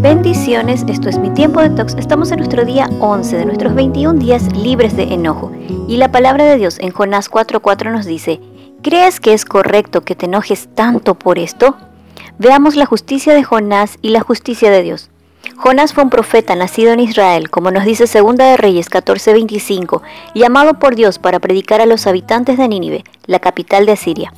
Bendiciones, esto es mi tiempo de tox. Estamos en nuestro día 11 de nuestros 21 días libres de enojo. Y la palabra de Dios en Jonás 4:4 nos dice, ¿crees que es correcto que te enojes tanto por esto? Veamos la justicia de Jonás y la justicia de Dios. Jonás fue un profeta nacido en Israel, como nos dice Segunda de Reyes 14:25, llamado por Dios para predicar a los habitantes de Nínive, la capital de Asiria.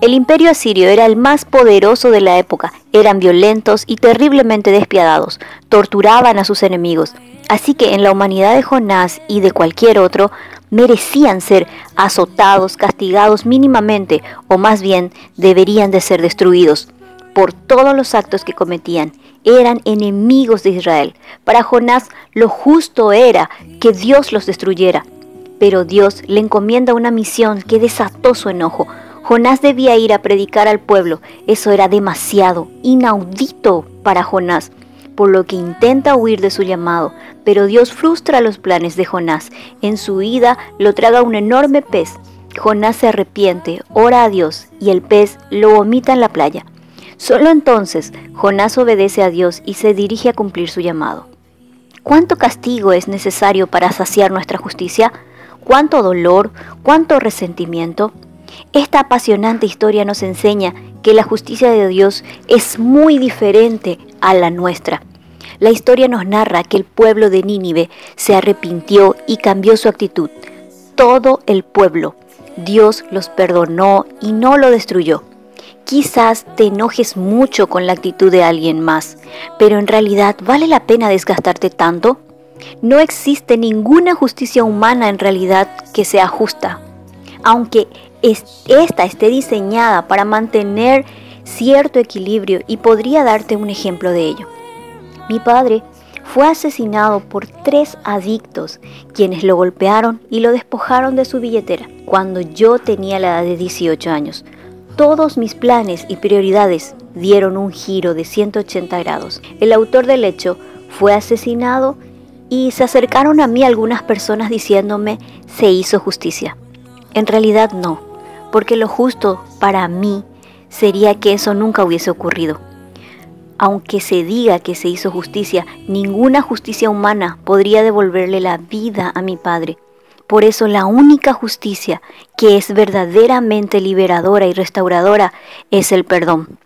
El imperio asirio era el más poderoso de la época, eran violentos y terriblemente despiadados, torturaban a sus enemigos, así que en la humanidad de Jonás y de cualquier otro, merecían ser azotados, castigados mínimamente, o más bien deberían de ser destruidos por todos los actos que cometían eran enemigos de Israel. Para Jonás lo justo era que Dios los destruyera. Pero Dios le encomienda una misión que desató su enojo. Jonás debía ir a predicar al pueblo. Eso era demasiado, inaudito para Jonás, por lo que intenta huir de su llamado. Pero Dios frustra los planes de Jonás. En su ida lo traga un enorme pez. Jonás se arrepiente, ora a Dios y el pez lo vomita en la playa. Solo entonces Jonás obedece a Dios y se dirige a cumplir su llamado. ¿Cuánto castigo es necesario para saciar nuestra justicia? ¿Cuánto dolor? ¿Cuánto resentimiento? Esta apasionante historia nos enseña que la justicia de Dios es muy diferente a la nuestra. La historia nos narra que el pueblo de Nínive se arrepintió y cambió su actitud. Todo el pueblo. Dios los perdonó y no lo destruyó. Quizás te enojes mucho con la actitud de alguien más, pero en realidad ¿vale la pena desgastarte tanto? No existe ninguna justicia humana en realidad que sea justa. Aunque esta esté diseñada para mantener cierto equilibrio y podría darte un ejemplo de ello. Mi padre fue asesinado por tres adictos, quienes lo golpearon y lo despojaron de su billetera cuando yo tenía la edad de 18 años. Todos mis planes y prioridades dieron un giro de 180 grados. El autor del hecho fue asesinado y se acercaron a mí algunas personas diciéndome se hizo justicia. En realidad no, porque lo justo para mí sería que eso nunca hubiese ocurrido. Aunque se diga que se hizo justicia, ninguna justicia humana podría devolverle la vida a mi padre. Por eso la única justicia que es verdaderamente liberadora y restauradora es el perdón.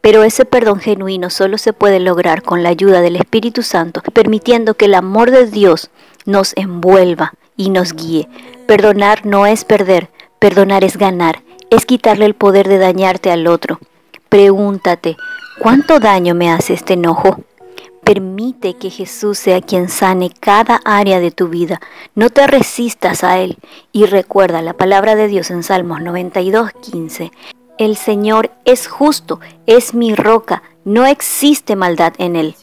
Pero ese perdón genuino solo se puede lograr con la ayuda del Espíritu Santo, permitiendo que el amor de Dios nos envuelva y nos guíe. Perdonar no es perder, perdonar es ganar, es quitarle el poder de dañarte al otro. Pregúntate, ¿cuánto daño me hace este enojo? Permite que Jesús sea quien sane cada área de tu vida. No te resistas a Él. Y recuerda la palabra de Dios en Salmos 92, 15. El Señor es justo, es mi roca, no existe maldad en Él.